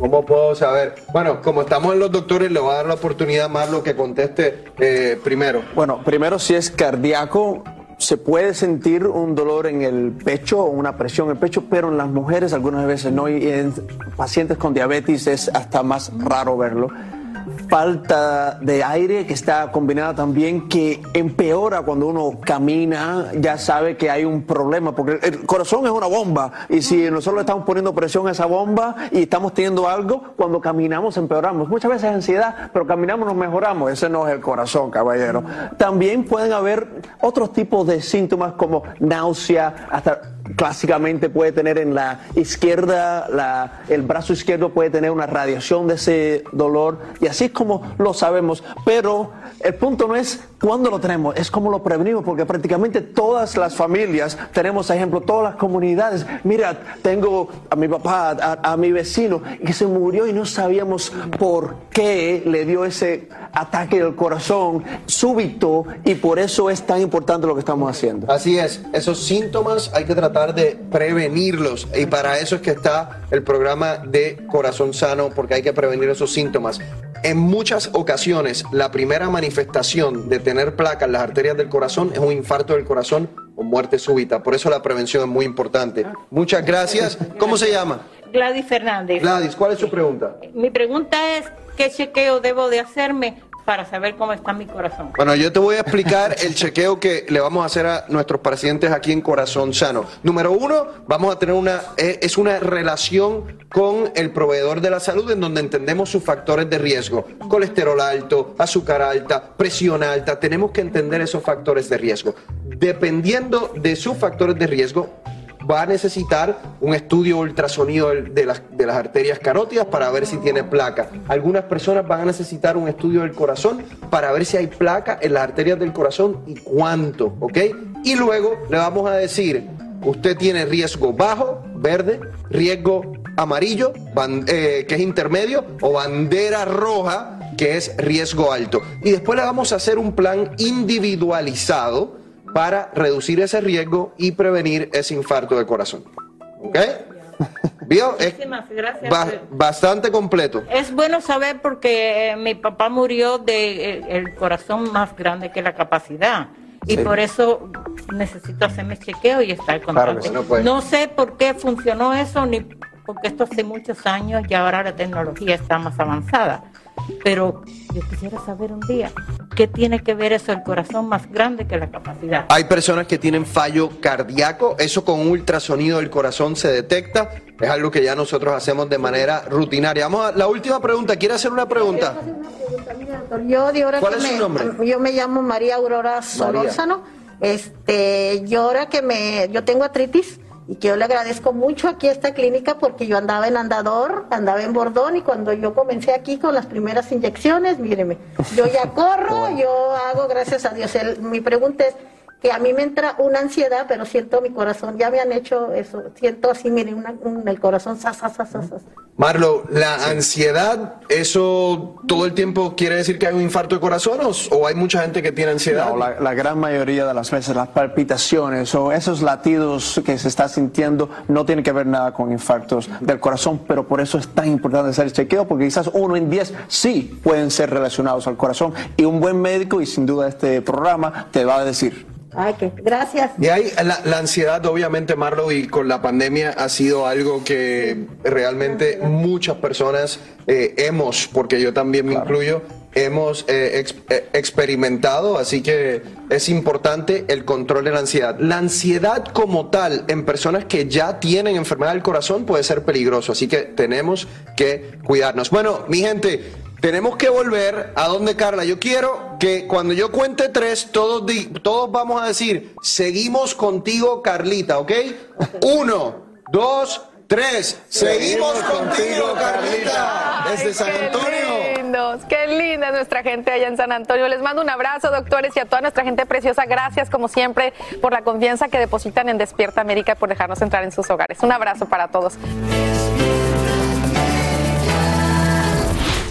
¿Cómo puedo saber? Bueno, como estamos en los doctores, le voy a dar la oportunidad a Marlo que conteste eh, primero. Bueno, primero si es cardíaco, se puede sentir un dolor en el pecho o una presión en el pecho, pero en las mujeres algunas veces no, y en pacientes con diabetes es hasta más raro verlo. Falta de aire que está combinada también que empeora cuando uno camina, ya sabe que hay un problema, porque el corazón es una bomba y si nosotros le estamos poniendo presión a esa bomba y estamos teniendo algo, cuando caminamos empeoramos. Muchas veces es ansiedad, pero caminamos nos mejoramos. Ese no es el corazón, caballero. También pueden haber otros tipos de síntomas como náusea, hasta clásicamente puede tener en la izquierda, la- el brazo izquierdo puede tener una radiación de ese dolor y así es como lo sabemos. Pero el punto no es cuándo lo tenemos, es cómo lo prevenimos, porque prácticamente todas las familias tenemos ejemplo, todas las comunidades. Mira, tengo a mi papá, a, a mi vecino que se murió y no sabíamos por qué le dio ese ataque del corazón súbito y por eso es tan importante lo que estamos haciendo. Así es, esos síntomas hay que tratar de prevenirlos y para eso es que está el programa de Corazón Sano, porque hay que prevenir esos síntomas. En muchas ocasiones, la primera manifestación de tener placa en las arterias del corazón es un infarto del corazón o muerte súbita. Por eso la prevención es muy importante. Muchas gracias. ¿Cómo se llama? Gladys Fernández. Gladys, ¿cuál es su pregunta? Mi pregunta es, ¿qué chequeo debo de hacerme para saber cómo está mi corazón? Bueno, yo te voy a explicar el chequeo que le vamos a hacer a nuestros pacientes aquí en Corazón Sano. Número uno, vamos a tener una, eh, es una relación con el proveedor de la salud en donde entendemos sus factores de riesgo. Colesterol alto, azúcar alta, presión alta. Tenemos que entender esos factores de riesgo. Dependiendo de sus factores de riesgo, va a necesitar un estudio ultrasonido de las, de las arterias carótidas para ver si tiene placa. Algunas personas van a necesitar un estudio del corazón para ver si hay placa en las arterias del corazón y cuánto, ¿ok? Y luego le vamos a decir, usted tiene riesgo bajo, verde, riesgo amarillo, eh, que es intermedio, o bandera roja, que es riesgo alto. Y después le vamos a hacer un plan individualizado para reducir ese riesgo y prevenir ese infarto de corazón. ¿Ok? ¿Vio? Es gracias. ba- bastante completo. Es bueno saber porque eh, mi papá murió de eh, el corazón más grande que la capacidad. Y Sí. por eso necesito hacerme chequeo y estar Claro constante. que sí, no puede. no sé por qué funcionó eso, ni porque esto hace muchos años y ahora la tecnología está más avanzada. Pero yo quisiera saber un día ¿Qué tiene que ver eso? El corazón más grande que la capacidad. Hay personas que tienen fallo cardíaco, eso con un ultrasonido del corazón se detecta, es algo que ya nosotros hacemos de manera rutinaria. Vamos a la última pregunta, ¿quiere hacer una pregunta? Yo de ahora ¿Cuál que es su me, nombre? Yo me llamo María Aurora Solórzano. Este, yo ahora que me, yo tengo artritis y que yo le agradezco mucho aquí a esta clínica porque yo andaba en andador, andaba en bordón y cuando yo comencé aquí con las primeras inyecciones, míreme, yo ya corro, yo hago, gracias a Dios. El- mi pregunta es que a mí me entra una ansiedad, pero siento mi corazón, ya me han hecho eso, siento así, miren, una- un- el corazón, sa, sa, sa, sa, sa. Marlo, ¿la ansiedad, eso todo el tiempo quiere decir que hay un infarto de corazón o, o hay mucha gente que tiene ansiedad? No, la, la gran mayoría de las veces las palpitaciones o esos latidos que se está sintiendo no tienen que ver nada con infartos del corazón, pero por eso es tan importante hacer el chequeo, porque quizás uno en diez sí pueden ser relacionados al corazón y un buen médico y sin duda este programa te va a decir. Ay, que gracias. Y hay la, la ansiedad, obviamente, Marlo, y con la pandemia ha sido algo que realmente muchas personas eh, hemos, porque yo también me incluyo, hemos eh, ex- eh, experimentado, así que es importante el control de la ansiedad. La ansiedad como tal en personas que ya tienen enfermedad del corazón puede ser peligroso, así que tenemos que cuidarnos. Bueno, mi gente, tenemos que volver a donde Carla. Yo quiero que cuando yo cuente tres, todos, di- todos vamos a decir, seguimos contigo, Carlita, ¿ok? Uno, dos, tres. Seguimos contigo, Carlita. Desde San Antonio. Qué lindos, qué linda nuestra gente allá en San Antonio. Les mando un abrazo, doctores, y a toda nuestra gente preciosa. Gracias, como siempre, por la confianza que depositan en Despierta América y por dejarnos entrar en sus hogares. Un abrazo para todos.